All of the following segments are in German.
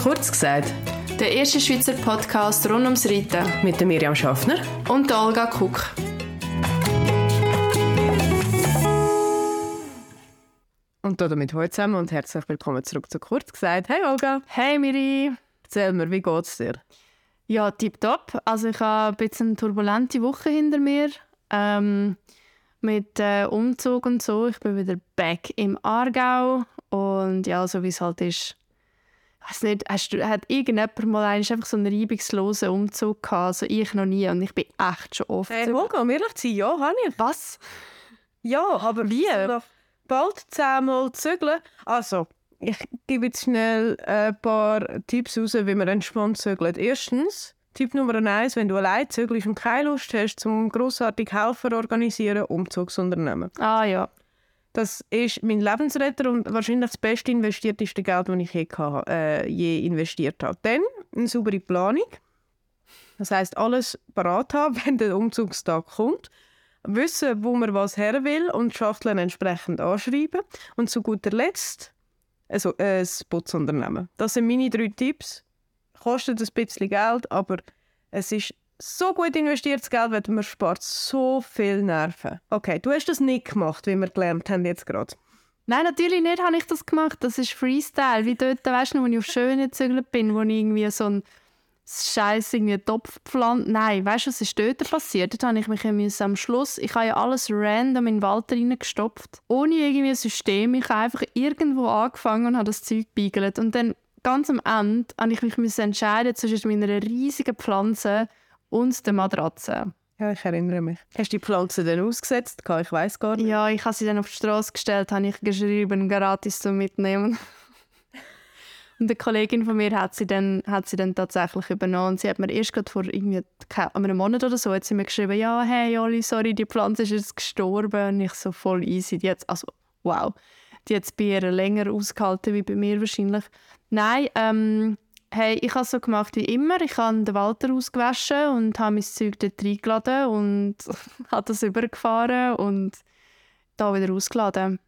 Kurz gesagt, der erste Schweizer Podcast rund ums Reiten mit der Miriam Schaffner und der Olga Kuck. Und damit heute zusammen und herzlich willkommen zurück zu Kurz gesagt. Hey Olga. Hey Miri. Erzähl mir, wie geht's dir? Ja, tipptopp. Also ich habe ein bisschen eine turbulente Woche hinter mir. Ähm, mit äh, Umzug und so. Ich bin wieder back im Aargau. Und ja, so wie es halt ist. Ich weiß nicht, hast du, hat irgendjemand mal einfach so einen reibungslosen Umzug gehabt? Also ich noch nie und ich bin echt schon oft... Hey Olga, um ehrlich zu sein, ja, habe ich. Was? Ja, aber wie? Bald zehnmal zügeln. Also, ich gebe jetzt schnell ein paar Tipps raus, wie man entspannt zügelt. Erstens, Tipp Nummer eins, wenn du allein zügelst und keine Lust hast, zum grossartig Helfer organisieren, Umzugsunternehmen. Ah ja. Das ist mein Lebensretter und wahrscheinlich das beste investierteste Geld, das ich je, äh, je investiert habe. Dann eine saubere Planung. Das heißt alles parat haben, wenn der Umzugstag kommt. Wissen, wo man was her will und Schachteln entsprechend anschreiben. Und zu guter Letzt also, äh, ein Putzunternehmen. Das sind meine drei Tipps. Kostet ein bisschen Geld, aber es ist so gut investiertes Geld, weil man spart so viel Nerven. Okay, du hast das nicht gemacht, wie wir gelernt haben jetzt gerade. Nein, natürlich nicht habe ich das gemacht. Das ist Freestyle. Wie dort, weißt du, wo ich auf Schöne gezügelt bin, wo ich irgendwie so ein Scheiß irgendwie Topf gepflanzt. Nein, weißt du, was ist dort passiert? Dort habe ich mich am Schluss, ich habe ja alles random in den Wald reingestopft. Ohne irgendwie ein System. Ich habe einfach irgendwo angefangen und habe das Zeug beigelt. Und dann ganz am Ende habe ich mich entscheiden zwischen meiner riesigen Pflanze und der Matratze. Ja, ich erinnere mich. Hast du die Pflanze dann ausgesetzt? Ich weiß gar nicht. Ja, ich habe sie dann auf die Straße gestellt, habe ich geschrieben, gratis zu mitnehmen. und eine Kollegin von mir hat sie dann, hat sie dann tatsächlich übernommen. Und sie hat mir erst gerade vor irgendwie einem Monat oder so hat sie mir geschrieben, ja, hey Oli, sorry, die Pflanze ist jetzt gestorben. Und ich so voll easy. Die jetzt, also wow, die hat es bei ihr länger ausgehalten wie bei mir wahrscheinlich. Nein, ähm, Hey, ich habe es so gemacht wie immer. Ich habe den Walter ausgewaschen und habe mein Zeug dort reingeladen und habe das übergefahren und da wieder ausgeladen.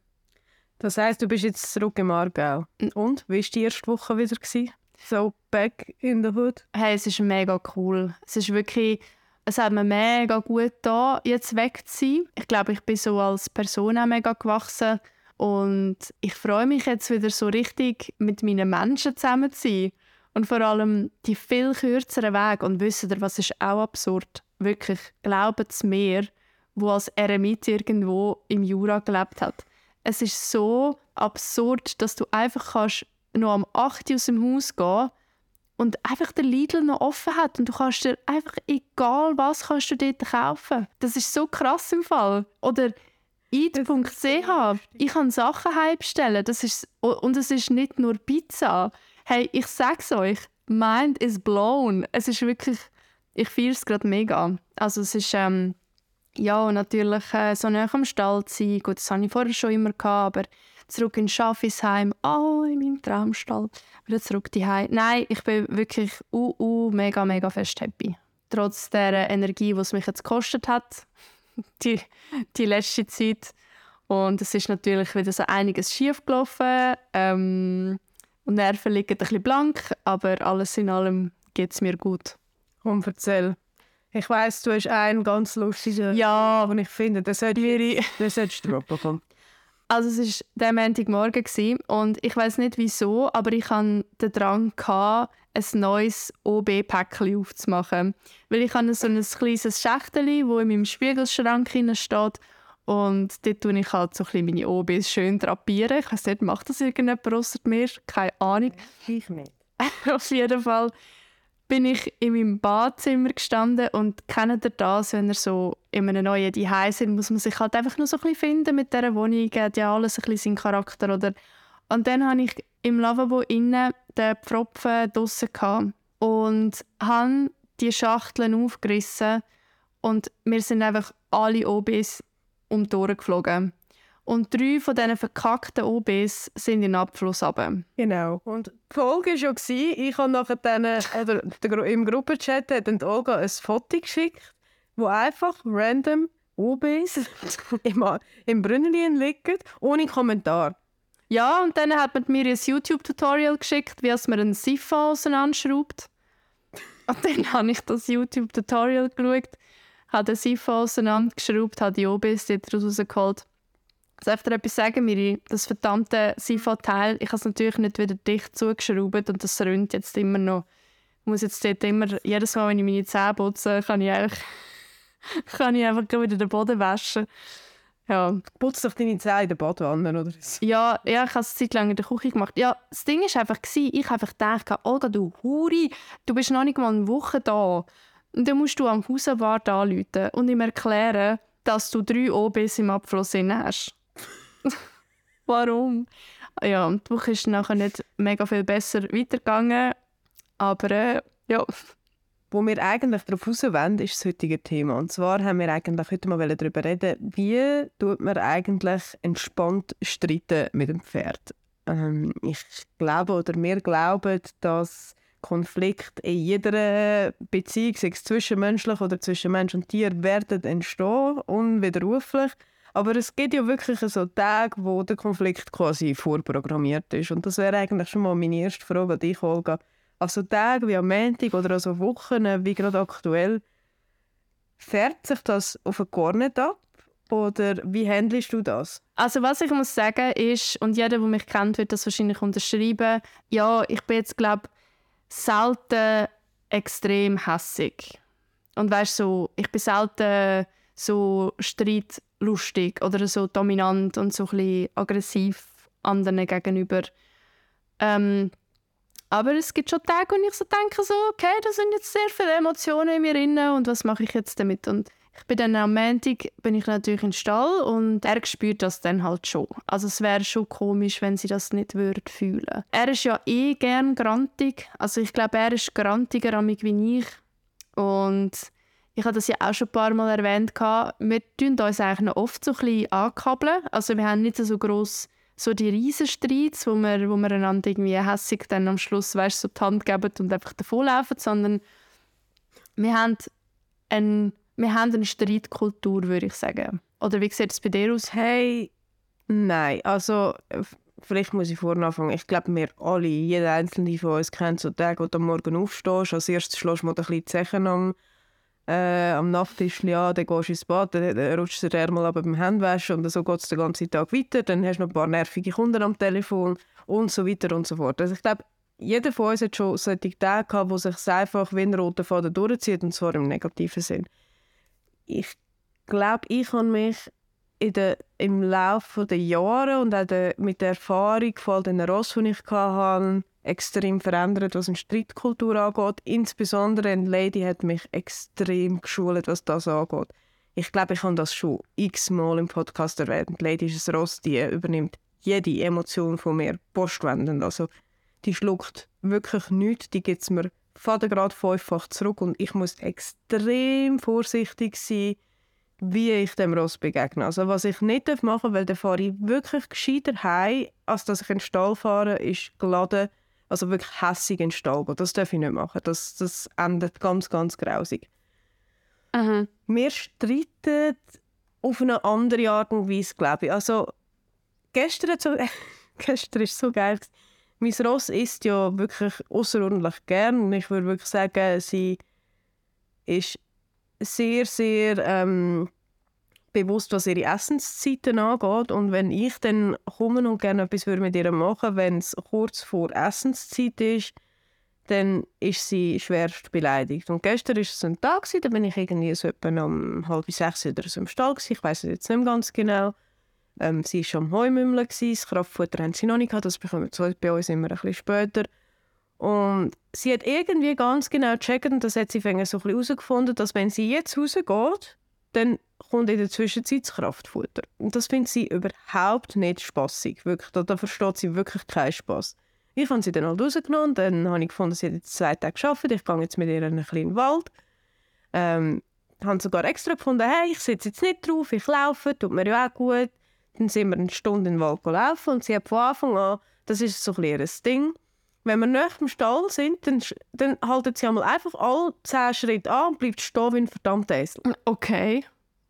Das heisst, du bist jetzt zurück im Aargau. Und, wie war die erste Woche wieder? Gewesen? So back in the hood? Hey, es ist mega cool. Es ist wirklich... Es hat mir mega gut da jetzt weg zu sein. Ich glaube, ich bin so als Person auch mega gewachsen. Und ich freue mich jetzt wieder so richtig, mit meinen Menschen zusammen zu sein. Und vor allem die viel kürzeren Wege. Und wisst ihr, was ist auch absurd? Wirklich, glaubt es mir, wo als Eremit irgendwo im Jura gelebt hat. Es ist so absurd, dass du einfach kannst noch am 8 Uhr aus dem Haus gehen und einfach der Lidl noch offen hat und du kannst dir einfach egal was kannst du dort kaufen. Das ist so krass im Fall. Oder eat.ch. Ich kann Sachen heimstellen. Das ist und es ist nicht nur Pizza. Hey, ich sag's euch, mind is blown. Es ist wirklich, ich fühle es gerade mega. Also es ist, ähm, ja, natürlich äh, so nah am Stall sein. Gut, das hatte ich vorher schon immer, gehabt, aber zurück in Schaffisheim, oh, in meinem Traumstall, wieder zurück daheim. Nein, ich bin wirklich uh, uh, mega, mega fest happy. Trotz der Energie, die es mich jetzt gekostet hat, die, die letzte Zeit. Und es ist natürlich wieder so einiges schief gelaufen. Ähm, und Nerven liegen ein bisschen blank, aber alles in allem geht es mir gut. Und erzähl. Ich weiss, du hast einen ganz lustigen, ja. und ich finde, das solltest du droppen. Also es war der Montagmorgen und ich weiß nicht wieso, aber ich hatte den Drang, gehabt, ein neues OB-Päckchen aufzumachen. Weil ich habe so ein kleines Schächtel, das in meinem Spiegelschrank steht und dort tue ich halt so ein bisschen meine OBs schön drapieren. Ich weiß nicht, macht das irgendjemand außer mir? Keine Ahnung. Ich nicht. Auf jeden Fall bin ich in meinem Badzimmer gestanden und kennt ihr das, wenn ihr so in einem neuen Zuhause sind, muss man sich halt einfach nur so ein bisschen finden mit dieser Wohnung, hat ja alles ein bisschen seinen Charakter, oder? Und dann habe ich im Lavabo innen den Pfropfen draussen und habe die Schachteln aufgerissen und wir sind einfach alle OBs um die Ohren geflogen. Und drei von diesen verkackten OBs sind in den Abfluss runter. Genau. Und die Folge war schon, ich habe nachher dann, oder im Gruppenchat hat dann Olga ein Foto geschickt, wo einfach random OBs im, im Brünnchen liegen, ohne Kommentar. Ja, und dann hat man mir ein YouTube-Tutorial geschickt, wie man einen Siphon auseinanderschraubt. Und dann habe ich das YouTube-Tutorial geschaut, habe den Siphon auseinandergeschraubt, habe die OBs daraus rausgeholt. Ich dir etwas sagen, Miri? Das verdammte Siphon-Teil, ich habe es natürlich nicht wieder dicht zugeschraubt und das rönt jetzt immer noch. Ich muss jetzt dort immer, jedes Mal, wenn ich meine Zähne putze, kann ich, eigentlich, kann ich einfach wieder den Boden waschen. Ja. Putz doch deine Zähne in der Badwanne, oder? Ja, ja, ich habe es Zeit lang in der Küche gemacht. Ja, das Ding war einfach, ich habe einfach gedacht, Olga, du Huri, du bist noch nicht mal eine Woche da. Und dann musst du am Hauswart anrufen und ihm erklären, dass du drei OBs im Abfluss hast. Warum? Ja, die Woche ist nachher nicht mega viel besser weitergegangen. Aber äh, ja. Wo wir eigentlich darauf raus wollen, ist das heutige Thema. Und zwar haben wir eigentlich heute mal darüber reden, wie tut man eigentlich entspannt streiten mit dem Pferd. Ähm, ich glaube oder wir glauben, dass Konflikt in jeder Beziehung, sei es zwischenmenschlich oder zwischen Mensch und Tier, werden entstehen, unwiderruflich. Aber es gibt ja wirklich so Tage, wo der Konflikt quasi vorprogrammiert ist. Und das wäre eigentlich schon mal meine erste Frage an dich, Olga also Tage wie am Montag oder also Wochen wie gerade aktuell, fährt sich das auf ein Kornet ab? Oder wie handelst du das? Also was ich muss sagen ist, und jeder, der mich kennt, wird das wahrscheinlich unterschreiben, ja, ich bin jetzt, glaube selten extrem hässig. Und weißt so, ich bin selten so streitlustig oder so dominant und so ein aggressiv anderen gegenüber. Ähm, aber es gibt schon Tage, wo ich so denke, so, okay, da sind jetzt sehr viele Emotionen in mir drin und was mache ich jetzt damit? Und ich bin dann am Montag bin ich natürlich im Stall und er spürt das dann halt schon. Also es wäre schon komisch, wenn sie das nicht würde fühlen. Er ist ja eh gern grantig. Also ich glaube, er ist grantiger an mich wie ich. Und ich habe das ja auch schon ein paar Mal erwähnt. Wir tun uns eigentlich noch oft so ein bisschen ankabeln. Also wir haben nicht so groß so die Riesenstreits, wo wir, wo wir einander irgendwie hässig dann am Schluss weißt, so die Hand geben und einfach davonlaufen, sondern wir haben, ein, wir haben eine Streitkultur, würde ich sagen. Oder wie sieht es bei dir aus? Hey, nein, also vielleicht muss ich vorne anfangen. Ich glaube, wir alle, jeder einzelne von uns kennt so Tage, wo du am Morgen aufstehst, als erstes schlägst du mal ein bisschen die Zechen am äh, am Nachttisch, ja, dann gehst du ins Bad, dann, dann rutscht der Ärmel ab beim Handwaschen und so geht es den ganzen Tag weiter. Dann hast du noch ein paar nervige Kunden am Telefon und so weiter und so fort. Also ich glaube, jeder von uns hat schon solche Tage gehabt, wo sich einfach wie ein roter Faden durchzieht und zwar im negativen Sinn. Ich glaube, ich habe mich in der, im Laufe der Jahre und auch der, mit der Erfahrung von den Ross, die ich hatte, extrem verändert, was eine Streitkultur angeht. Insbesondere eine Lady hat mich extrem geschult, was das angeht. Ich glaube, ich habe das schon x-mal im Podcast erwähnt. Die Lady ist ein Ross, die übernimmt jede Emotion von mir postwendend. Also, die schluckt wirklich nichts, die gibt es mir gerade fünffach zurück und ich muss extrem vorsichtig sein, wie ich dem Ross begegne. Also was ich nicht machen darf, weil dann fahre ich wirklich gescheiter heim, als dass ich in den Stall fahre, ist geladen also wirklich hässig gehen. Das darf ich nicht machen. Das, das endet ganz, ganz grausig. Aha. Wir streiten auf eine andere Art und Weise, glaube ich. Also, gestern, so, gestern ist so geil. Mein Ross isst ja wirklich außerordentlich gern. Und ich würde wirklich sagen, sie ist sehr, sehr ähm, bewusst, was ihre Essenszeiten angeht. Und wenn ich dann komme und gerne etwas mit ihr machen wenn es kurz vor Essenszeit ist, dann ist sie schwerst beleidigt. Und gestern war es ein Tag, da bin ich irgendwie so etwa um halb sechs oder so im Stall. Gewesen. Ich weiß es jetzt nicht mehr ganz genau. Ähm, sie war schon am Heumümmeln, das Kraftfutter haben sie noch nicht gehabt, das bekommen wir bei uns immer ein bisschen später. Und sie hat irgendwie ganz genau gecheckt, und das hat sie so herausgefunden, dass wenn sie jetzt rausgeht, dann kommt in der Zwischenzeit das Kraftfutter. Und das findet sie überhaupt nicht spaßig. Wirklich, da, da versteht sie wirklich keinen Spaß. Ich habe sie dann halt rausgenommen, dann habe ich gefunden, sie hat jetzt zwei Tage geschafft. Ich gehe jetzt mit ihr in einen kleinen Wald. Ähm, habe sogar extra gefunden, hey, ich sitze jetzt nicht drauf, ich laufe, tut mir ja auch gut. Dann sind wir eine Stunde in den Wald gelaufen und sie hat von Anfang an, das ist so ein ein Ding, wenn wir nach dem Stall sind, dann, dann haltet sie einmal einfach alle zehn Schritte an und bleibt stehen wie ein verdammter Esel. Okay.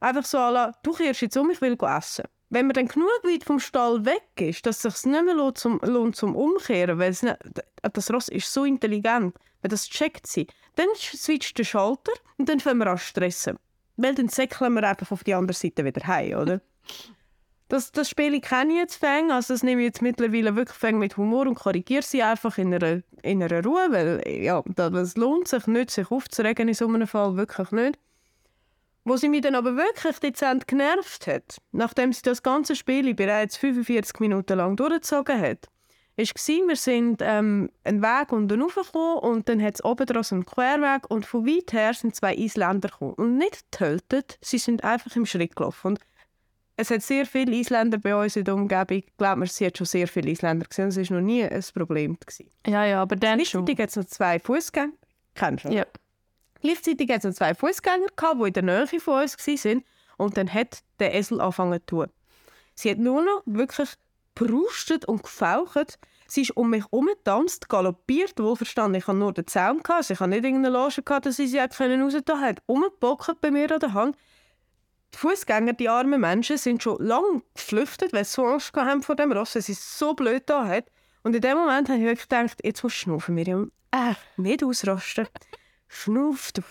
Einfach so, la, du kehrst jetzt um, ich will essen. wenn man dann genug weit vom Stall weg ist, dass es sich nicht mehr lohnt zum, lohnt zum Umkehren, weil nicht, das Ross ist so intelligent, wenn das checkt sie, dann switcht der Schalter und dann fangen wir an zu stressen. Weil dann säckeln wir einfach auf die andere Seite wieder heim, oder? Das, das Spiel kenne ich jetzt fäng, also das nehme ich jetzt mittlerweile wirklich fäng mit Humor und korrigiere sie einfach in einer, in einer Ruhe, weil ja, das lohnt sich nicht, sich aufzuregen in so einem Fall, wirklich nicht. Wo sie mich dann aber wirklich dezent genervt hat, nachdem sie das ganze Spiel bereits 45 Minuten lang durchgezogen hat, war, wir sind ähm, einen Weg unten raufgekommen und dann hat es oben dran so einen Querweg und von weit her sind zwei Isländer gekommen. Und nicht getötet, sie sind einfach im Schritt gelaufen. Und es hat sehr viele Isländer bei uns in der Umgebung. Ich glaube, sie hat schon sehr viele Isländer gesehen. Das war noch nie ein Problem. Gewesen. Ja, ja, aber dann Gleichzeitig hat es noch zwei Fußgänger. Kennst du? Ja. Gleichzeitig hat es zwei Fußgänger gehabt, die in der Nähe von uns waren. Und dann hat der Esel angefangen zu tun. Sie hat nur noch wirklich geprustet und gefaucht. Sie ist um mich herum getanzt, galoppiert, wohlverstanden. Ich hatte nur den Zaun, also ich hatte nicht irgendeine Loge, gehabt, dass sie sie raus hat. Umgebockt bei mir an der Hand. Die Fußgänger, die armen Menschen, sind schon lange geflüchtet, weil sie so Angst haben vor dem Ross, weil sie so blöd da hat. Und in dem Moment habe ich wirklich gedacht, jetzt musst du schnaufen, Miriam. Äh, nicht ausrasten. Schnuff, du.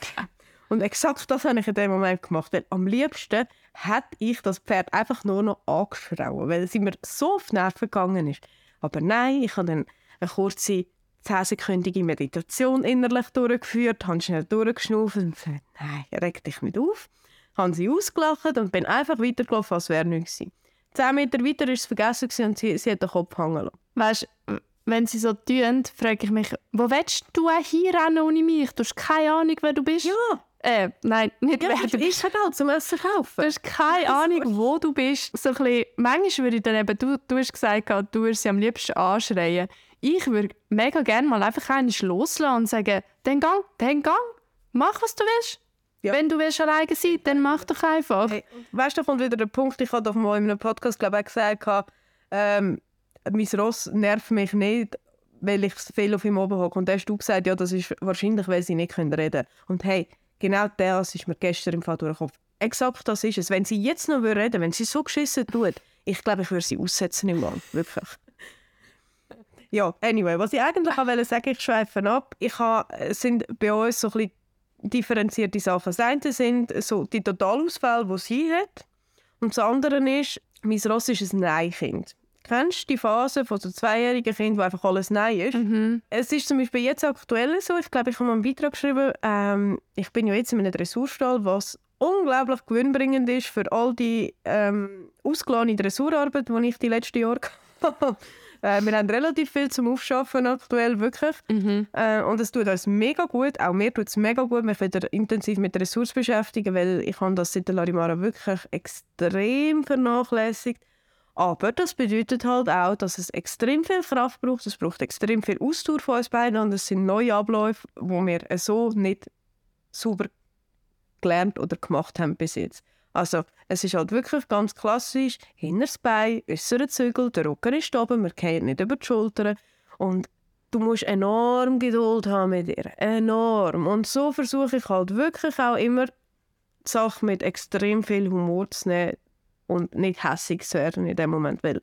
Und exakt das habe ich in dem Moment gemacht, weil am liebsten hätte ich das Pferd einfach nur noch angeschrauen, weil sie mir so auf die Nerven gegangen ist. Aber nein, ich habe dann eine kurze, zehnsekündige Meditation innerlich durchgeführt, habe schnell durchgeschnauft und gesagt, nein, reg dich nicht auf. Habe sie ausgelacht und bin einfach weitergelaufen, als wäre nichts gewesen. Zehn Meter weiter war es vergessen und sie, sie hat den Kopf hängen lassen. Weißt wenn sie so tun, frage ich mich, wo willst du hier rennen ohne mich? Du hast keine Ahnung, wer du bist. Ja. Äh, nein, nicht ja, wer du bist. Ich habe halt zum Essen kaufen. Du hast keine Ahnung, wo du bist. So ein bisschen, manchmal würde ich dann eben, du, du hast gesagt, du würdest sie am liebsten anschreien. Ich würde mega gerne mal einfach einen loslassen und sagen, dann gang, dann gang, mach, was du willst. Ja. Wenn du willst alleine sein dann mach doch einfach. Hey, weißt du, da kommt wieder der Punkt, ich habe mal in einem Podcast glaube ich, gesagt, ähm, mein Ross nervt mich nicht, weil ich viel auf ihm oben hocke. Und dann hast du gesagt, ja, das ist wahrscheinlich, weil sie nicht reden können. Und hey, genau das ist mir gestern im Fall durch den Kopf. Exakt das ist es. Wenn sie jetzt noch reden würde, wenn sie so geschissen tut, ich glaube, ich würde sie aussetzen im Land. Wirklich. Ja, anyway, was ich eigentlich wollte sagen, ich schweife ab. Ich habe, es sind bei uns so ein bisschen differenzierte Sachen. Das eine sind so die Totalausfälle, die sie hat. Und das andere ist, mein Ross ist ein Nein-Kind. Kennst du die Phase von so zweijährigen Kind, wo einfach alles Nein ist? Mhm. Es ist zum Beispiel jetzt aktuell so, ich glaube, ich habe mal einen Beitrag geschrieben, ähm, ich bin ja jetzt in einem Dressurstall, was unglaublich gewinnbringend ist für all die ähm, ausgeladene Dressurarbeit, die ich die letzten Jahre hatte. Äh, wir haben relativ viel zum Aufschaffen aktuell, wirklich. Mhm. Äh, und es tut uns mega gut. Auch mir tut es mega gut, mich wieder intensiv mit Ressourcen beschäftigen, weil ich habe das seit der Larimara wirklich extrem vernachlässigt. Aber das bedeutet halt auch, dass es extrem viel Kraft braucht, es braucht extrem viel Ausdauer von uns beiden. Und es sind neue Abläufe, die wir so nicht sauber gelernt oder gemacht haben bis jetzt. Also es ist halt wirklich ganz klassisch, hinteres Bein, äußere Zügel, der Rücken ist oben, man geht nicht über die Schultern. Und du musst enorm Geduld haben mit ihr, enorm. Und so versuche ich halt wirklich auch immer die Sache mit extrem viel Humor zu nehmen und nicht hässig zu werden in dem Moment, weil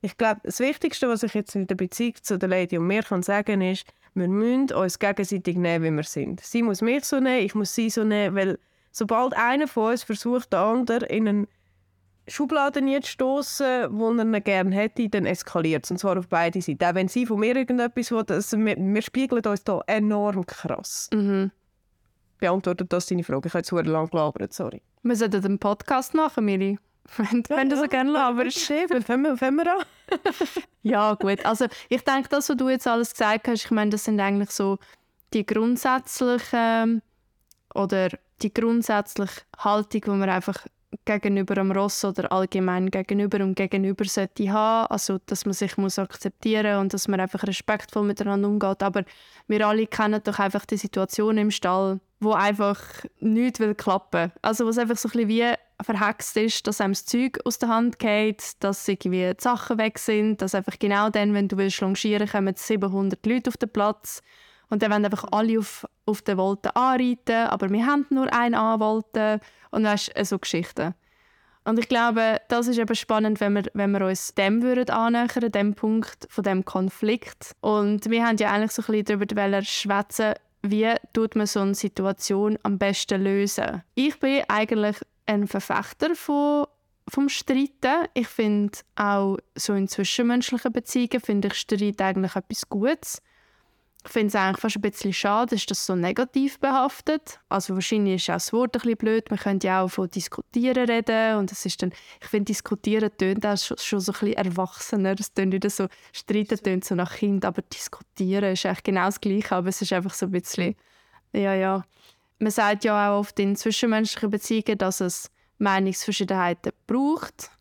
ich glaube, das Wichtigste, was ich jetzt in der Beziehung zu der Lady und mir kann sagen ist, wir müssen uns gegenseitig nehmen, wie wir sind. Sie muss mich so nehmen, ich muss sie so nehmen, weil sobald einer von uns versucht, den anderen in einen Schubladen zu stoßen, wo er ihn gerne hätte, dann eskaliert es. Und zwar auf beide Seiten. Auch wenn sie von mir irgendetwas will, also wir, wir spiegeln uns da enorm krass. Mhm. Beantwortet das deine Frage? Ich habe jetzt sehr lange gelabert, sorry. Wir sollten einen Podcast machen, Miri. Wenn, wenn du so gerne laberst. Schön, fangen wir, fangen wir an. ja, gut. Also ich denke, das, was du jetzt alles gesagt hast, ich meine, das sind eigentlich so die grundsätzlichen oder die grundsätzliche Haltung, die man einfach gegenüber dem Ross oder allgemein gegenüber und gegenüber sollte haben. Also, dass man sich muss akzeptieren und dass man einfach respektvoll miteinander umgeht. Aber wir alle kennen doch einfach die Situation im Stall, wo einfach nichts will klappen. Also, was einfach so ein bisschen wie verhext ist, dass einem das Zeug aus der Hand geht, dass irgendwie die Sachen weg sind, dass einfach genau dann, wenn du willst longieren, kommen 700 Leute auf den Platz und dann wollen einfach alle auf, auf den Wolten anreiten, aber wir haben nur einen Anwolte und weißt, so Geschichten. Und ich glaube, das ist eben spannend, wenn wir, wenn wir uns dem würden annähern, dem Punkt von dem Konflikt. Und wir haben ja eigentlich so ein bisschen darüber schwätzen, wie tut man so eine Situation am besten lösen. Ich bin eigentlich ein Verfechter von vom Streiten. Ich finde auch so in zwischenmenschlichen Beziehungen finde ich Streit eigentlich etwas Gutes. Ich finde es eigentlich fast ein bisschen schade, ist das so negativ behaftet. Also wahrscheinlich ist auch das Wort ein bisschen blöd. Man könnte ja auch von diskutieren reden und es ist dann, ich finde diskutieren tönt auch schon, schon so ein bisschen erwachsener. Es tönt nicht so, streiten tönt so nach Kind, aber diskutieren ist eigentlich genau das Gleiche, aber es ist einfach so ein bisschen, ja, ja. Man sagt ja auch oft in zwischenmenschlichen Beziehungen, dass es Meinungsverschiedenheiten braucht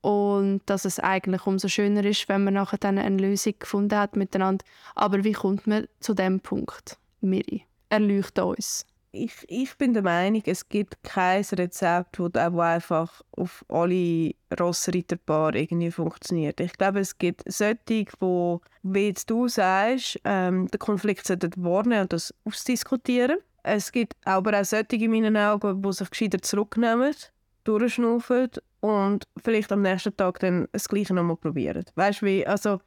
und dass es eigentlich umso schöner ist, wenn man nachher dann eine Lösung gefunden hat miteinander. Aber wie kommt man zu dem Punkt, Miri? Erleuchte uns. Ich, ich bin der Meinung, es gibt kein Rezept, das einfach auf alle Rossreiterpaare irgendwie funktioniert. Ich glaube, es gibt solche, wo, wie jetzt du sagst, ähm, den Konflikt wahrnehmen und das ausdiskutieren. Es gibt aber auch solche in meinen Augen, die sich gescheiter zurücknehmen, durchschnaufen und vielleicht am nächsten Tag dann das Gleiche nochmal probieren. Weißt wie? Also,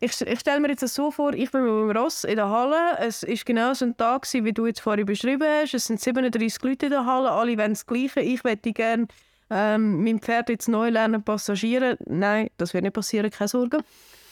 ich, ich stelle mir jetzt so vor, ich bin mit meinem Ross in der Halle. Es war genau so ein Tag, wie du jetzt vorhin beschrieben hast. Es sind 37 Leute in der Halle, alle wollen das Gleiche. Ich möchte gerne ähm, mein Pferd jetzt neu lernen passagieren. Nein, das wird nicht passieren, keine Sorge.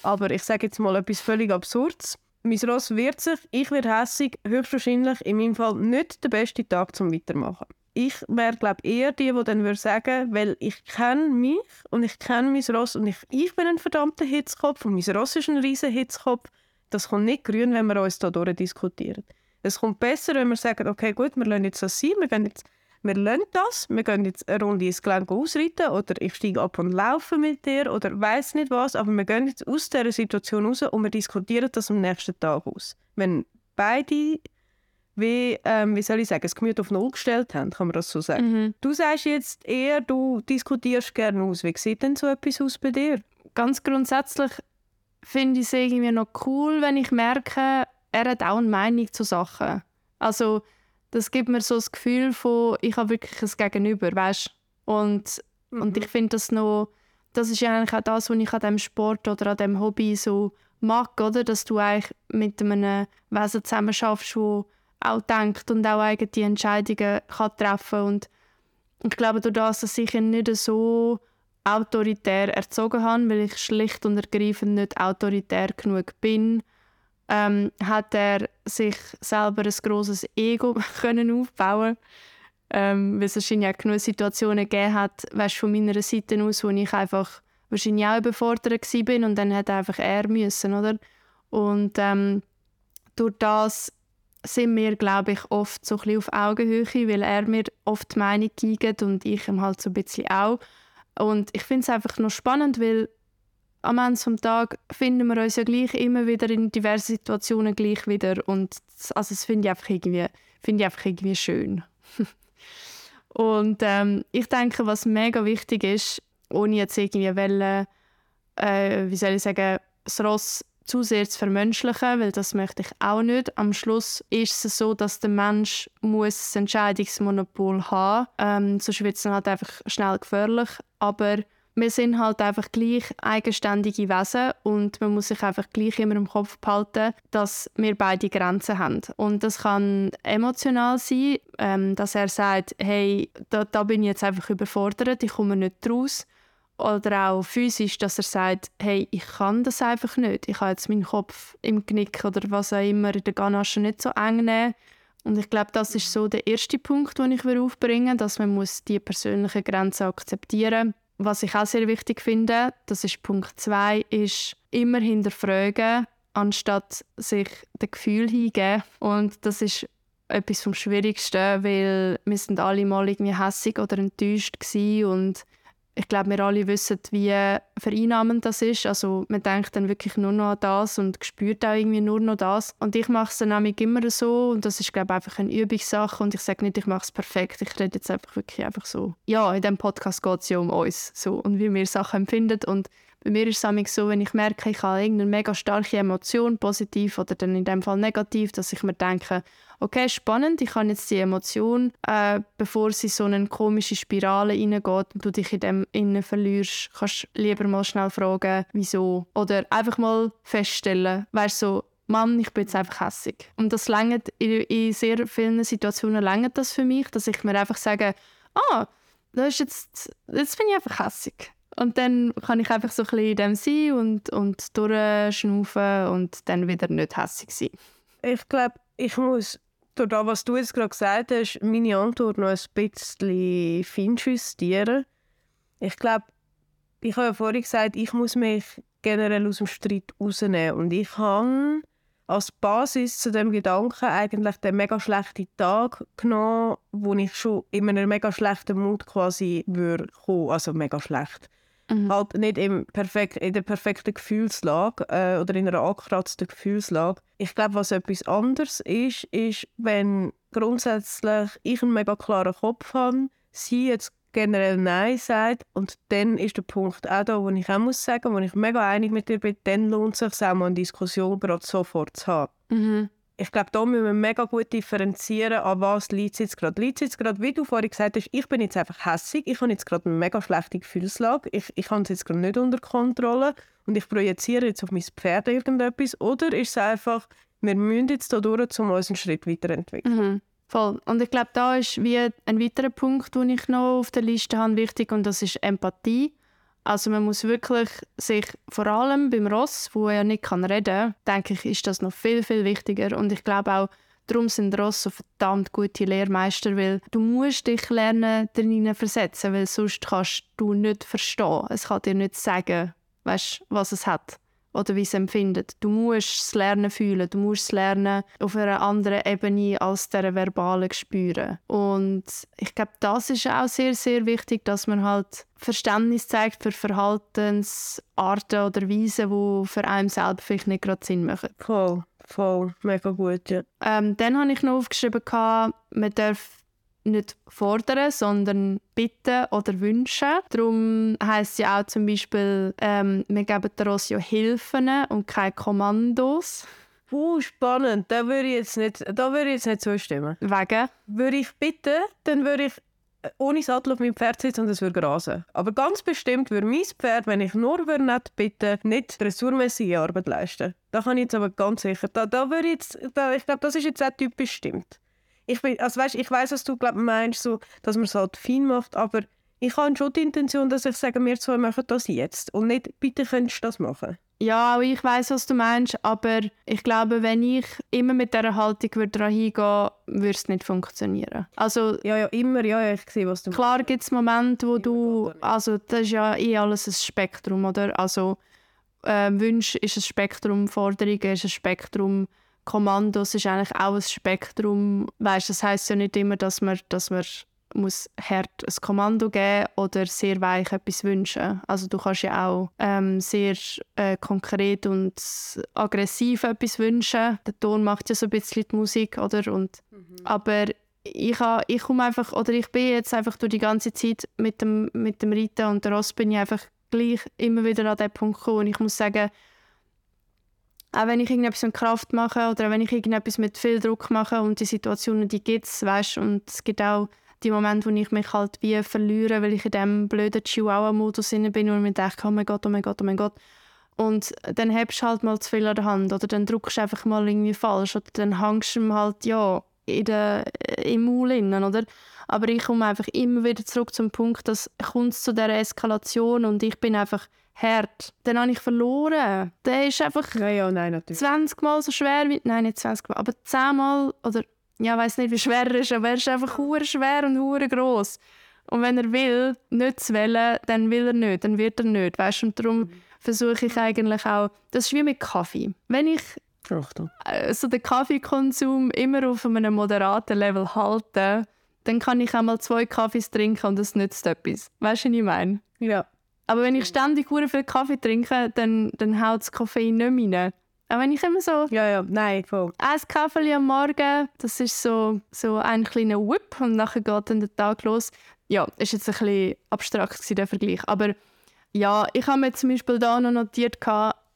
Aber ich sage jetzt mal etwas völlig Absurdes. Mein Ross wird sich, ich werde hässig, höchstwahrscheinlich in meinem Fall nicht der beste Tag zum Weitermachen ich wäre glaube eher die, die dann würde sagen, weil ich kenne mich und ich kenne mein Ross und ich, ich bin ein verdammter Hitzkopf und mein Ross ist ein riesen Hitzkopf. Das kommt nicht grün, wenn wir uns da diskutieren. Es kommt besser, wenn wir sagen, okay, gut, wir lassen jetzt das sein, wir gehen jetzt wir lernen das, wir gehen jetzt eine Runde ins Gelände ausreiten oder ich steige ab und laufe mit dir oder weiß nicht was, aber wir gehen jetzt aus dieser Situation raus und wir diskutieren das am nächsten Tag aus. Wenn beide wie, ähm, wie soll ich sagen, das Gemüt auf Null gestellt haben, kann man das so sagen. Mhm. Du sagst jetzt eher, du diskutierst gerne aus. Wie sieht denn so etwas aus bei dir? Ganz grundsätzlich finde ich es irgendwie noch cool, wenn ich merke, er hat auch eine Meinung zu Sachen. Also das gibt mir so das Gefühl von, ich habe wirklich ein Gegenüber, weißt und, mhm. und ich finde das noch, das ist ja eigentlich auch das, was ich an diesem Sport oder an diesem Hobby so mag, oder? dass du eigentlich mit einem Wesen zusammen schaffst, wo auch denkt und auch eigene Entscheidungen kann treffen und ich glaube, durch das, dass ich ihn nicht so autoritär erzogen habe, weil ich schlicht und ergreifend nicht autoritär genug bin, ähm, hat er sich selber ein grosses Ego können aufbauen ähm, weil es wahrscheinlich auch genug Situationen gegeben hat, weißt, von meiner Seite aus, wo ich einfach wahrscheinlich auch überfordert war und dann hat einfach er müssen, oder? Und ähm, durch das sind wir, glaube ich, oft so ein auf Augenhöhe, weil er mir oft die Meinung gibt und ich ihm halt so ein bisschen auch. Und ich finde es einfach noch spannend, weil am Ende des Tages finden wir uns ja gleich immer wieder in diversen Situationen gleich wieder und das, also das finde ich einfach irgendwie, finde ich einfach irgendwie schön. und ähm, ich denke, was mega wichtig ist, ohne jetzt irgendwie wollen, äh, wie soll ich sagen, das Ross zu sehr zu vermenschlichen, weil das möchte ich auch nicht. Am Schluss ist es so, dass der Mensch muss ein Entscheidungsmonopol haben muss. Ähm, sonst wird es dann halt einfach schnell gefährlich. Aber wir sind halt einfach gleich eigenständige Wesen und man muss sich einfach gleich immer im Kopf behalten, dass wir beide Grenzen haben. Und das kann emotional sein, ähm, dass er sagt, hey, da, da bin ich jetzt einfach überfordert, ich komme nicht raus oder auch physisch, dass er sagt, hey, ich kann das einfach nicht. Ich habe jetzt meinen Kopf im Knick oder was auch immer in der Ganasche nicht so eng nehmen. Und ich glaube, das ist so der erste Punkt, den ich aufbringen will, dass man muss die persönlichen Grenzen akzeptieren Was ich auch sehr wichtig finde, das ist Punkt zwei, ist immer hinterfragen, anstatt sich dem Gefühl hingeben. Und das ist etwas vom Schwierigsten, weil wir sind alle mal irgendwie hässig oder enttäuscht und ich glaube, wir alle wissen, wie vereinnahmend das ist. Also man denkt dann wirklich nur noch an das und spürt auch irgendwie nur noch das. Und ich mache es dann nämlich immer so und das ist, glaube ich, einfach eine Übungssache und ich sage nicht, ich mache es perfekt. Ich rede jetzt einfach wirklich einfach so. Ja, in diesem Podcast geht es ja um uns so und wie wir Sachen empfinden und bei mir ist es so, wenn ich merke, ich habe irgendeine mega starke Emotion, positiv oder dann in dem Fall negativ, dass ich mir denke, okay, spannend, ich habe jetzt die Emotion, äh, bevor sie so eine komische Spirale reingeht und du dich in dem innen verlierst, kannst du lieber mal schnell fragen, wieso. Oder einfach mal feststellen, weißt so, Mann, ich bin jetzt einfach hässig. Und das längert, in, in sehr vielen Situationen längert das für mich, dass ich mir einfach sage, ah, das ist jetzt, jetzt bin ich einfach hässig. Und dann kann ich einfach so ein bisschen in dem sein und, und durchschnaufen und dann wieder nicht hässig sein. Ich glaube, ich muss durch das, was du jetzt gerade gesagt hast, meine Antwort noch ein bisschen feinjustieren. Ich glaube, ich habe ja vorhin gesagt, ich muss mich generell aus dem Streit rausnehmen. Und ich habe als Basis zu dem Gedanken eigentlich den mega schlechten Tag genommen, wo ich schon in einem mega schlechten Mut quasi würde kommen. Also mega schlecht. Mhm. Halt nicht im perfekt, in der perfekten Gefühlslage äh, oder in einer angekratzten Gefühlslage. Ich glaube, was etwas anderes ist, ist, wenn grundsätzlich ich einen mega klaren Kopf habe, sie jetzt generell Nein sagt und dann ist der Punkt auch da, wo ich auch muss sagen, wo ich mega einig mit dir bin, dann lohnt es sich auch mal eine Diskussion gerade sofort zu haben. Mhm ich glaube, da müssen wir mega gut differenzieren, an was liegt es jetzt gerade. Liegt es jetzt gerade, wie du vorhin gesagt hast, ich bin jetzt einfach hässig, ich habe jetzt gerade eine mega schlechte Gefühlslage, ich, ich habe es jetzt gerade nicht unter Kontrolle und ich projiziere jetzt auf mein Pferd irgendetwas, oder ist es einfach, wir müssen jetzt hier durch, um uns einen Schritt weiterentwickeln. Mhm. Voll. Und ich glaube, da ist wie ein weiterer Punkt, den ich noch auf der Liste habe, wichtig, und das ist Empathie. Also man muss wirklich sich vor allem beim Ross, wo er nicht kann reden denke ich, ist das noch viel, viel wichtiger. Und ich glaube auch, darum sind Ross so verdammt gute Lehrmeister, weil du musst dich lernen, darin versetzen, weil sonst kannst du nicht verstehen. Es kann dir nicht sagen, weißt, was es hat oder wie es empfindet. Du musst es lernen fühlen, du musst es lernen auf einer anderen Ebene als der verbalen spüren. Und ich glaube, das ist auch sehr, sehr wichtig, dass man halt Verständnis zeigt für Verhaltensarten oder Weisen, die für einen selber vielleicht nicht gerade Sinn machen. Voll, voll, mega gut, ja. Ähm, dann habe ich noch aufgeschrieben, man darf nicht fordern, sondern bitten oder wünschen. Darum heisst ja auch zum Beispiel, ähm, wir geben daraus ja Hilfen und keine Kommandos. Uh, spannend. Da würde ich jetzt nicht, da würde ich jetzt nicht zustimmen. Wegen? Würde ich bitten, dann würde ich äh, ohne Sattel auf meinem Pferd sitzen und es würde grasen. Aber ganz bestimmt würde mein Pferd, wenn ich nur nicht bitten, nicht dressurmäßige Arbeit leisten. Da kann ich jetzt aber ganz sicher, da, da würde ich jetzt, da, ich glaube, das ist jetzt auch typisch stimmt ich bin, also weißt, ich weiß, was du glaub, meinst, so, dass man es halt fein macht, aber ich habe schon die Intention, dass ich sage, wir zwei machen das jetzt und nicht, bitte könntest du das machen. Ja, auch ich weiß, was du meinst, aber ich glaube, wenn ich immer mit dieser Haltung würde hingehen würde, es nicht funktionieren. Also, ja, ja, immer, ja, ja ich sehe, was du Klar gibt es Momente, wo du, also das ist ja eh alles ein Spektrum, oder? Also äh, Wunsch ist ein Spektrum, Forderungen ist ein Spektrum, Kommandos ist eigentlich auch ein Spektrum. Weißt, das heißt ja nicht immer, dass man, dass man muss hart ein Kommando geben oder sehr weich etwas wünschen. Also du kannst ja auch ähm, sehr äh, konkret und aggressiv etwas wünschen. Der Ton macht ja so ein bisschen die Musik, oder? Und, mhm. Aber ich, ha, ich komme einfach, oder ich bin jetzt einfach durch die ganze Zeit mit dem, mit dem Reiten und der Ross bin ich einfach gleich immer wieder an den Punkt gekommen und ich muss sagen, auch wenn ich irgendetwas mit Kraft mache oder wenn ich irgendetwas mit viel Druck mache und die Situationen, die gibt es, weißt, und es gibt auch die Momente, wo ich mich halt wie verliere, weil ich in diesem blöden Chihuahua-Modus bin und mir denke, oh mein Gott, oh mein Gott, oh mein Gott. Und dann hebst du halt mal zu viel an der Hand oder dann drückst du einfach mal irgendwie falsch oder dann hängst du halt, ja, in der, im Maul innen, oder? Aber ich komme einfach immer wieder zurück zum Punkt, dass kommt zu dieser Eskalation und ich bin einfach hart. Dann habe ich verloren. Der ist einfach ja, ja, nein, natürlich. 20 Mal so schwer wie... Nein, nicht 20 Mal, aber 10 Mal oder... Ja, ich weiß nicht, wie schwer er ist, aber er ist einfach hure schwer und hure groß. Und wenn er will, nicht zu wählen, dann will er nicht, dann wird er nicht, weißt? Und darum mhm. versuche ich eigentlich auch... Das ist wie mit Kaffee. Wenn ich Achtung. Äh, so den Kaffeekonsum immer auf einem moderaten Level halte, dann kann ich auch mal zwei Kaffees trinken und das nützt etwas. Weißt du, was ich meine? Ja. Aber wenn ich ständig viel Kaffee trinke, dann, dann haut das Koffein nicht mehr rein. Aber wenn ich immer so... Ja, ja, nein, voll. Ein Kaffee am Morgen, das ist so, so ein kleiner Whip und nachher geht dann der Tag los. Ja, ist jetzt ein bisschen abstrakt der Vergleich, aber Ja, ich habe mir zum Beispiel da noch notiert,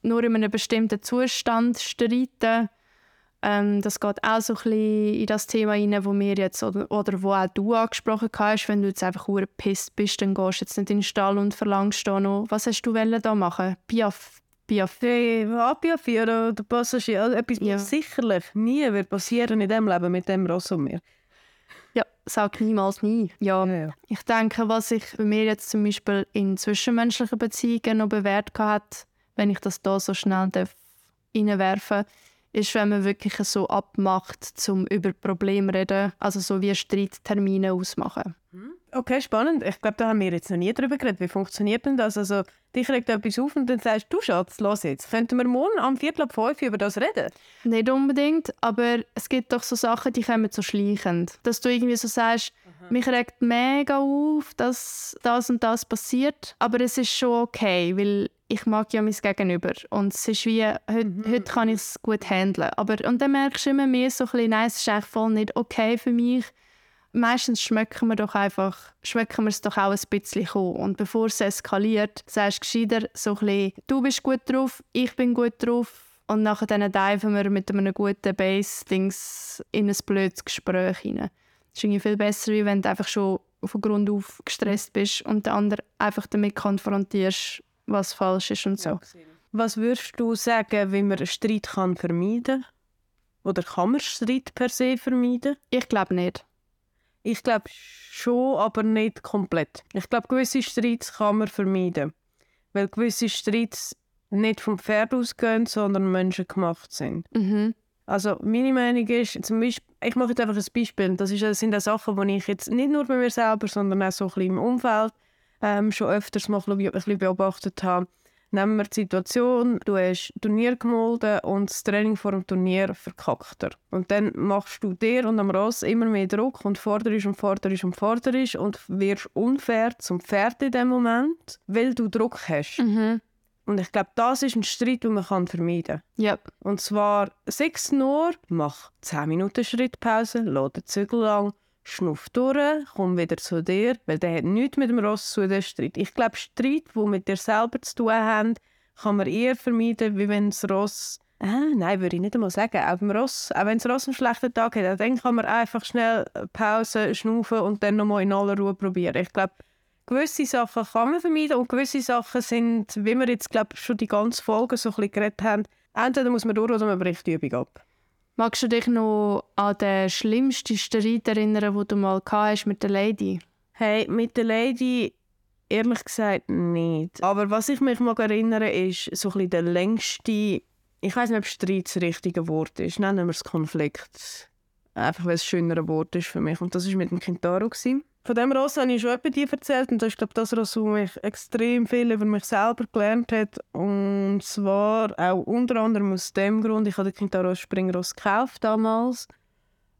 nur in einem bestimmten Zustand streiten. Ähm, das geht auch so ein bisschen in das Thema rein, wo wir jetzt oder, oder wo auch du angesprochen hast, wenn du jetzt einfach pisst bist, dann gehst du jetzt nicht in den Stall und verlangst da noch, was hast du da machen? Piaf, Piaf. Hey, Piaffi oder der Passagier, also etwas Ja. sicherlich nie wird passieren in dem Leben mit dem Ross und mir. Ja, sag niemals nie. Ja. Ja, ja. Ich denke, was sich bei mir jetzt zum Beispiel in zwischenmenschlichen Beziehungen noch bewährt hat, wenn ich das da so schnell darf reinwerfen ist, wenn man wirklich so abmacht, zum über Probleme reden, also so wie Streittermine ausmachen. Okay, spannend. Ich glaube, da haben wir jetzt noch nie drüber geredet. Wie funktioniert denn das? Also, dich regt etwas auf und dann sagst du, Schatz, los jetzt. Könnten wir morgen am Viertel ab fünf über das reden? Nicht unbedingt, aber es gibt doch so Sachen, die kommen so schleichend. Dass du irgendwie so sagst, mich regt mega auf, dass das und das passiert, aber es ist schon okay, weil ich mag ja mein Gegenüber und es ist wie, heute, heute kann ich es gut handeln. Aber, und dann merkst du immer mehr so ein bisschen, nein, es ist eigentlich voll nicht okay für mich. Meistens schmecken wir doch einfach, schmecken wir es doch auch ein bisschen kommen. Und bevor es eskaliert, sagst du gescheiter so ein bisschen, du bist gut drauf, ich bin gut drauf. Und nachher dann diven wir mit einem guten Base-Dings in ein blödes Gespräch rein. Das ist irgendwie viel besser, als wenn du einfach schon von Grund auf gestresst bist und den anderen einfach damit konfrontierst, was falsch ist und so. Was würdest du sagen, wie man einen Streit kann vermeiden kann? Oder kann man Streit per se vermeiden? Ich glaube nicht. Ich glaube schon, aber nicht komplett. Ich glaube, gewisse Streits kann man vermeiden. Weil gewisse Streits nicht vom Pferd ausgehen, sondern menschengemacht sind. Mhm. Also meine Meinung ist, zum Beispiel, ich mache jetzt einfach ein Beispiel. Das, ist, das sind auch Sachen, die ich jetzt nicht nur bei mir selber, sondern auch so ein bisschen im Umfeld ähm, schon öfters mal ein bisschen beobachtet habe. Nehmen wir die Situation, du hast Turnier gemolden und das Training vor dem Turnier verkackt er. Und dann machst du dir und am Ross immer mehr Druck und forderst und forderst und forderst und wirst unfair zum Pferd in dem Moment, weil du Druck hast. Mhm. Und ich glaube, das ist ein Streit, den man kann vermeiden kann. Ja. Und zwar, sechs nur, mach 10 Minuten Schrittpause, lass den Zügel lang, schnuff durch, komm wieder zu dir, weil der hat nichts mit dem Ross zu tun, Streit. Ich glaube, Streit, die mit dir selber zu tun haben, kann man eher vermeiden, wie wenn das Ross Ah, nein, würde ich nicht einmal sagen. Auch, Ross, auch wenn das Ross einen schlechten Tag hat, dann kann man einfach schnell Pause, schnaufen und dann nochmal in aller Ruhe probieren. Ich glaube, gewisse Sachen kann man vermeiden und gewisse Sachen sind, wie wir jetzt glaube schon die ganze Folge so ein bisschen geredet haben, entweder muss man durch oder man bricht die Übung ab. Magst du dich noch an den schlimmsten Streit erinnern, den du mal hast mit der Lady? Hey, mit der Lady ehrlich gesagt nicht. Aber was ich mich mag erinnern ist so ein bisschen der längste, ich weiß nicht, ob Streit das richtige Wort ist, nennen wir es Konflikt. Einfach weil es ein schöneres Wort ist für mich. Und das war mit dem Kintaro. Gewesen. Von dem Ross habe ich schon etwas dir erzählt und das ist glaube das Ross, das mich extrem viel über mich selber gelernt hat. Und zwar auch unter anderem aus dem Grund, ich habe den Kintaro Springross gekauft damals.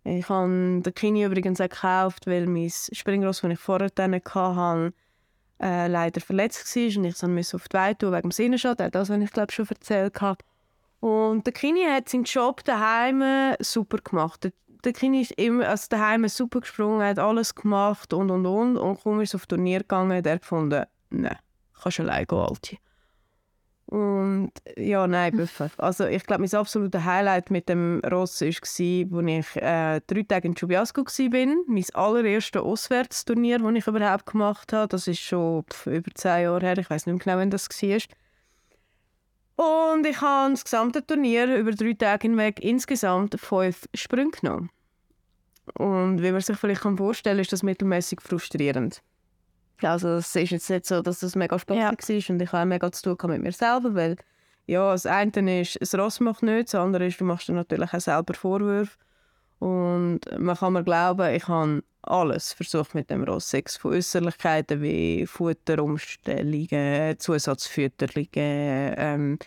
Ich habe den Kini übrigens auch gekauft, weil mein Springross, das ich vorher dann hatte, äh, leider verletzt war und ich dann auf die Weide tun wegen dem Sehnenschaden. Das habe ich glaube schon erzählt. Und der Kini hat seinen Job daheim super gemacht. Der, der Kini ist immer also daheim super gesprungen, hat alles gemacht und und und. Und kaum ist auf Turnier gegangen, hat er gefunden, nein, kannst allein gehen, Alti. Und ja, nein, Büffel. Also ich glaube, mein absolutes Highlight mit dem Ross war, als ich äh, drei Tage in Chubiasco war. Mein allererstes Auswärtsturnier, das ich überhaupt gemacht habe. Das ist schon über zehn Jahre her. Ich weiß nicht mehr genau, wann das war. Und ich habe das gesamte Turnier über drei Tage hinweg insgesamt fünf Sprünge genommen. Und wie man sich vielleicht vorstellen kann, ist das mittelmäßig frustrierend. Also es ist jetzt nicht so, dass das mega spaßig Ja. war und ich habe mega zu tun mit mir selber, weil ja, das eine ist, das Ross macht nichts, das andere ist, du machst dir natürlich auch selber Vorwürfe. Und man kann mir glauben, ich habe alles versucht mit dem Ross. Sechs von Äußerlichkeiten wie Futterumstellungen, Zusatzfütterungen, ähm,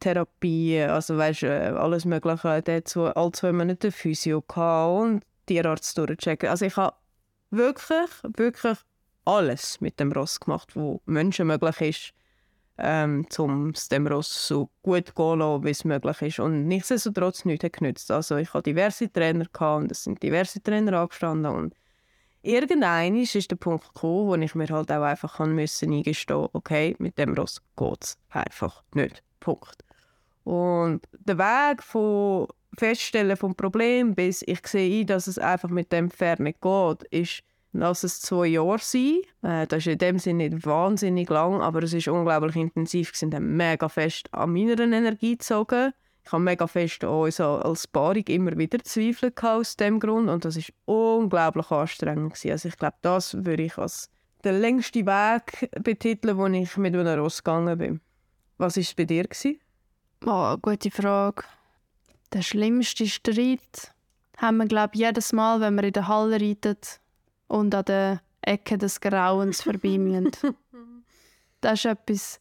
Therapie, also weißt, äh, alles Mögliche. So alle zwei Monate Physio und Tierarzt durchchecken. Also ich habe wirklich, wirklich alles mit dem Ross gemacht, was Menschen möglich ist, ähm, um es dem Ross so gut zu lassen, wie es möglich ist. Und nichtsdestotrotz nichts hat genützt. Also ich hatte diverse Trainer gehabt und es sind diverse Trainer angestanden und irgendein ist der Punkt gekommen, wo ich mir halt auch einfach müssen eingestehen okay, mit dem Ross geht es einfach nicht. Punkt. Und der Weg von Feststellen vom Problem bis ich sehe dass es einfach mit dem Pferd nicht geht, ist lass es zwei Jahre sein. Äh, das ist in dem Sinne nicht wahnsinnig lang, aber es ist unglaublich intensiv. Wir haben mega fest an meiner Energie gezogen. Ich habe mega fest an uns als Paarung immer wieder Zweifel aus dem Grund und das ist unglaublich anstrengend gewesen. Also ich glaube, das würde ich als den längsten Weg betiteln, wo ich mit einer Ross gegangen bin. Was war es bei dir? Gewesen? Oh, gute Frage. Der schlimmste Streit haben wir, glaube ich, jedes Mal, wenn wir in der Halle reiten und an der Ecke des Grauens vorbei das ist etwas,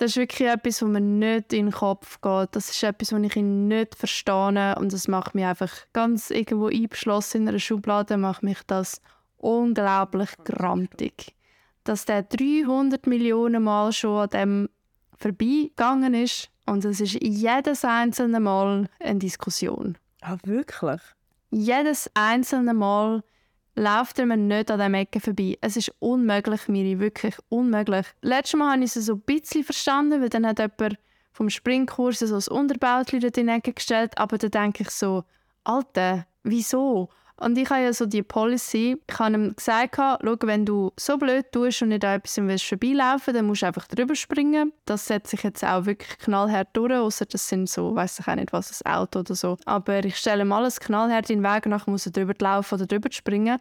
das ist wirklich etwas, was mir nicht in den Kopf geht. Das ist etwas, was ich nicht verstehe und das macht mich einfach ganz irgendwo eingeschlossen in einer Schublade, macht mich das unglaublich grantig. Dass der 300 Millionen Mal schon an dem vorbeigegangen ist und es ist jedes einzelne Mal eine Diskussion. Ah, wirklich? Jedes einzelne Mal läuft er mir nicht an dieser Ecke vorbei. Es ist unmöglich, Miri, wirklich unmöglich. Letztes Mal habe ich es so ein bisschen verstanden, weil dann hat jemand vom Springkurs so ein Unterbautchen in die Ecke gestellt, aber dann denke ich so, Alter, wieso? Und ich habe ja so die Policy, ich habe ihm gesagt, schau, wenn du so blöd tust und nicht an etwas vorbeilaufen dann musst du einfach drüber springen. Das setze ich jetzt auch wirklich knallhart durch, außer das sind so, weiß ich auch nicht was, ein Auto oder so. Aber ich stelle mal alles knallhart in den Weg, nachher muss er drüber laufen oder drüber springen.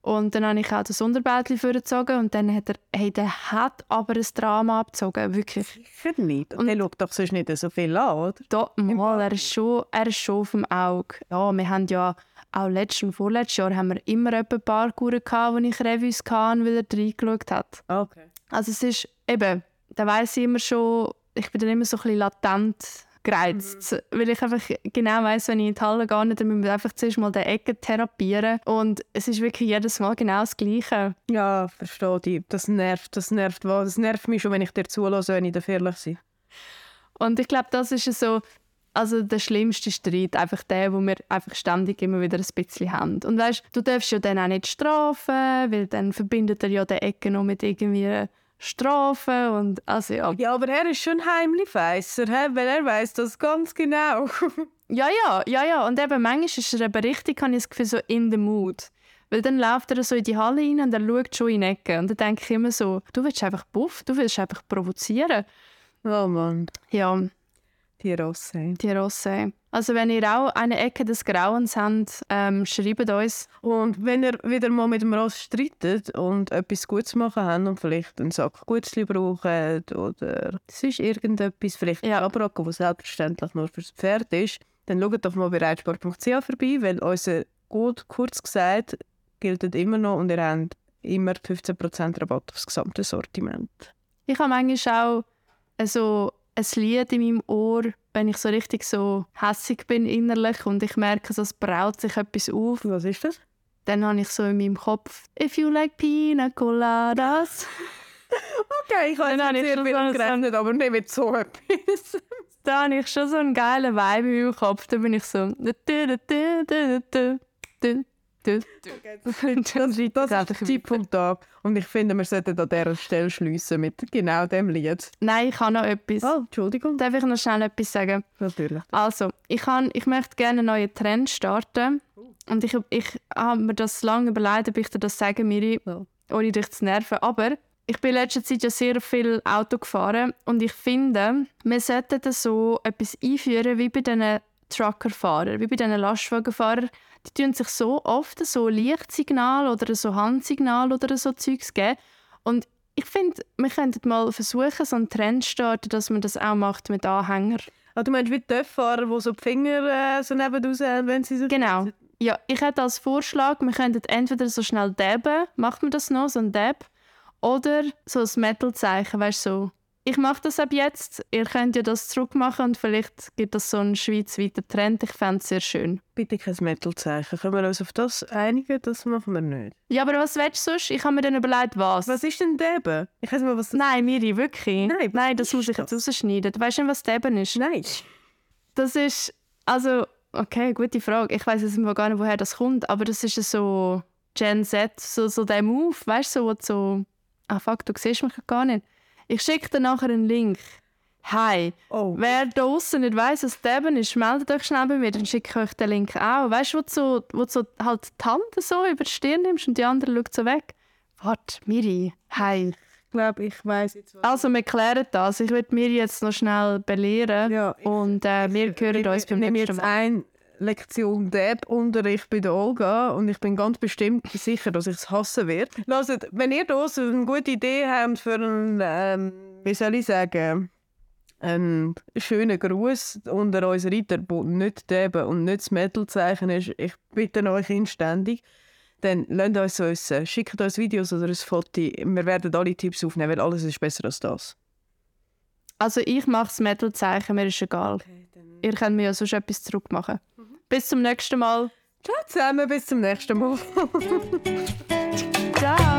Und dann habe ich auch das Unterbällchen vorgezogen und dann hat er, hey, der hat aber ein Drama abgezogen, wirklich. Sicher nicht. Und, und der schaut doch sonst nicht so viel an, oder? Da, mal, er ist, schon, er ist schon auf dem Auge. Ja, wir haben ja auch letztes und vorletztes Jahr haben wir immer ein paar Parkuhren gehabt, wo ich Revues hatte, weil er reingeschaut hat. Okay. Also es ist eben, da weiß ich immer schon, ich bin dann immer so ein bisschen latent gereizt, mhm. weil ich einfach genau weiß, wenn ich in die Halle gehe, dann müssen wir einfach zuerst mal die Ecke therapieren und es ist wirklich jedes Mal genau das Gleiche. Ja, verstehe dich. Das nervt, das nervt, das nervt mich schon, wenn ich dir zulasse, wenn ich da ehrlich bin. Und ich glaube, das ist so, also der schlimmste Streit, einfach der, wo wir einfach ständig immer wieder ein bisschen haben. Und weißt, du darfst ja dann auch nicht strafen, weil dann verbindet er ja die Ecke noch mit irgendwie Strafen und also ja. Ja, aber er ist schon heimlich weißer, weil er weiß das ganz genau. ja, ja, ja, ja. Und eben manchmal ist er eben richtig, habe ich das Gefühl, so in the mood. Weil dann läuft er so in die Halle rein und er schaut schon in die Ecke. Und dann denke ich immer so, du willst einfach buff, du willst einfach provozieren. Oh Mann. Ja. Die Rosse. Die Rosse. Also wenn ihr auch eine Ecke des Grauens habt, ähm, schreibt uns. Und wenn ihr wieder mal mit dem Ross streitet und etwas Gutes machen habt und vielleicht einen Sack Gutzli braucht oder sonst irgendetwas, vielleicht ja. Abrocco, der selbstverständlich nur fürs Pferd ist, dann schaut doch mal bei reitsport.ch vorbei, weil unser Gut, kurz gesagt, gilt immer noch und ihr habt immer 15% Rabatt auf das gesamte Sortiment. Ich habe manchmal auch also ein Lied in meinem Ohr, wenn ich so richtig so hässig bin innerlich und ich merke, es braut sich etwas auf. Was ist das? Dann habe ich so in meinem Kopf «If you like pina coladas». okay, ich habe jetzt sehr viel so gerechnet, aber nicht mit so etwas. da habe ich schon so einen geilen Vibe in meinem Kopf. Da bin ich so das, das ist Tipp vom Tag. Und ich finde, wir sollten an dieser Stelle schliessen mit genau dem Lied. Nein, ich habe noch etwas. Oh, Entschuldigung. Darf ich noch schnell etwas sagen? Natürlich. Also, ich, kann, ich möchte gerne einen neuen Trend starten. Und ich, ich habe mir das lange überlegt, ob ich dir das sagen Miri, oh. ohne dich zu nerven. Aber ich bin in letzter Zeit ja sehr viel Auto gefahren und ich finde, wir sollten so etwas einführen wie bei diesen Truckerfahrern, wie bei diesen Lastwagenfahrern die tun sich so oft so Lichtsignal oder so Handsignal oder so Zeugs geben. Und ich finde, wir könnten mal versuchen, so einen Trend zu starten, dass man das auch macht mit Anhängern. Ah, du meinst wie Töpffahrer, die so die Finger äh, so neben haben, wenn sie so Genau. Ja, ich hätte als Vorschlag, wir könnten entweder so schnell dabben, macht man das noch, so ein Dab, oder so ein Metal-Zeichen, weißt du, so ich mache das ab jetzt. Ihr könnt ja das zurückmachen und vielleicht gibt es so einen schweizweiten Trend. Ich fände es sehr schön. Bitte kein Metal-Zeichen. Können wir uns auf das einigen? Das machen wir nicht. Ja, aber was willst du sonst? Ich habe mir dann überlegt, was. Was ist denn Deben? Ich weiß mal, was das Nein, Miri, wirklich? Nein, Nein das muss ich jetzt rausschneiden. Du weißt nicht, was Deben ist? Nein. Das ist, also, okay, gute Frage. Ich weiß jetzt gar nicht, woher das kommt, aber das ist so Gen Z, so, so der Move, weißt du, so, wo du so, ah fuck, du siehst mich gar nicht. Ich schicke dir nachher einen Link. Hi, Oh. wer da draußen nicht weiss, was Deben ist, meldet euch schnell bei mir, dann schicke ich euch den Link auch. Weißt du, wo du so, wo du so halt die Hand so über die Stirn nimmst und die andere schaut so weg? Warte, Miri, hi. Ich glaube, ich weiß jetzt was. Also, wir klären das. Ich würde Miri jetzt noch schnell belehren. Ja, ich- und äh, wir hören uns beim nächsten Mal. eine Lektion Deb-Unterricht bei der Olga und ich bin ganz bestimmt sicher, dass ich es hassen werde. Hört, wenn ihr draussen eine gute Idee habt für einen, ähm, wie soll ich sagen, einen schönen Gruß unter uns Ritter, der nicht Deben und nicht das Metal-Zeichen ist, ich bitte euch inständig, dann lasst uns wissen. Schickt uns Videos oder ein Foto. Wir werden alle Tipps aufnehmen, weil alles ist besser als das. Also, ich mache das Metal-Zeichen, mir ist egal. Ihr könnt mir ja sonst etwas zurückmachen. Bis zum nächsten Mal. Ciao zusammen, bis zum nächsten Mal. Ciao!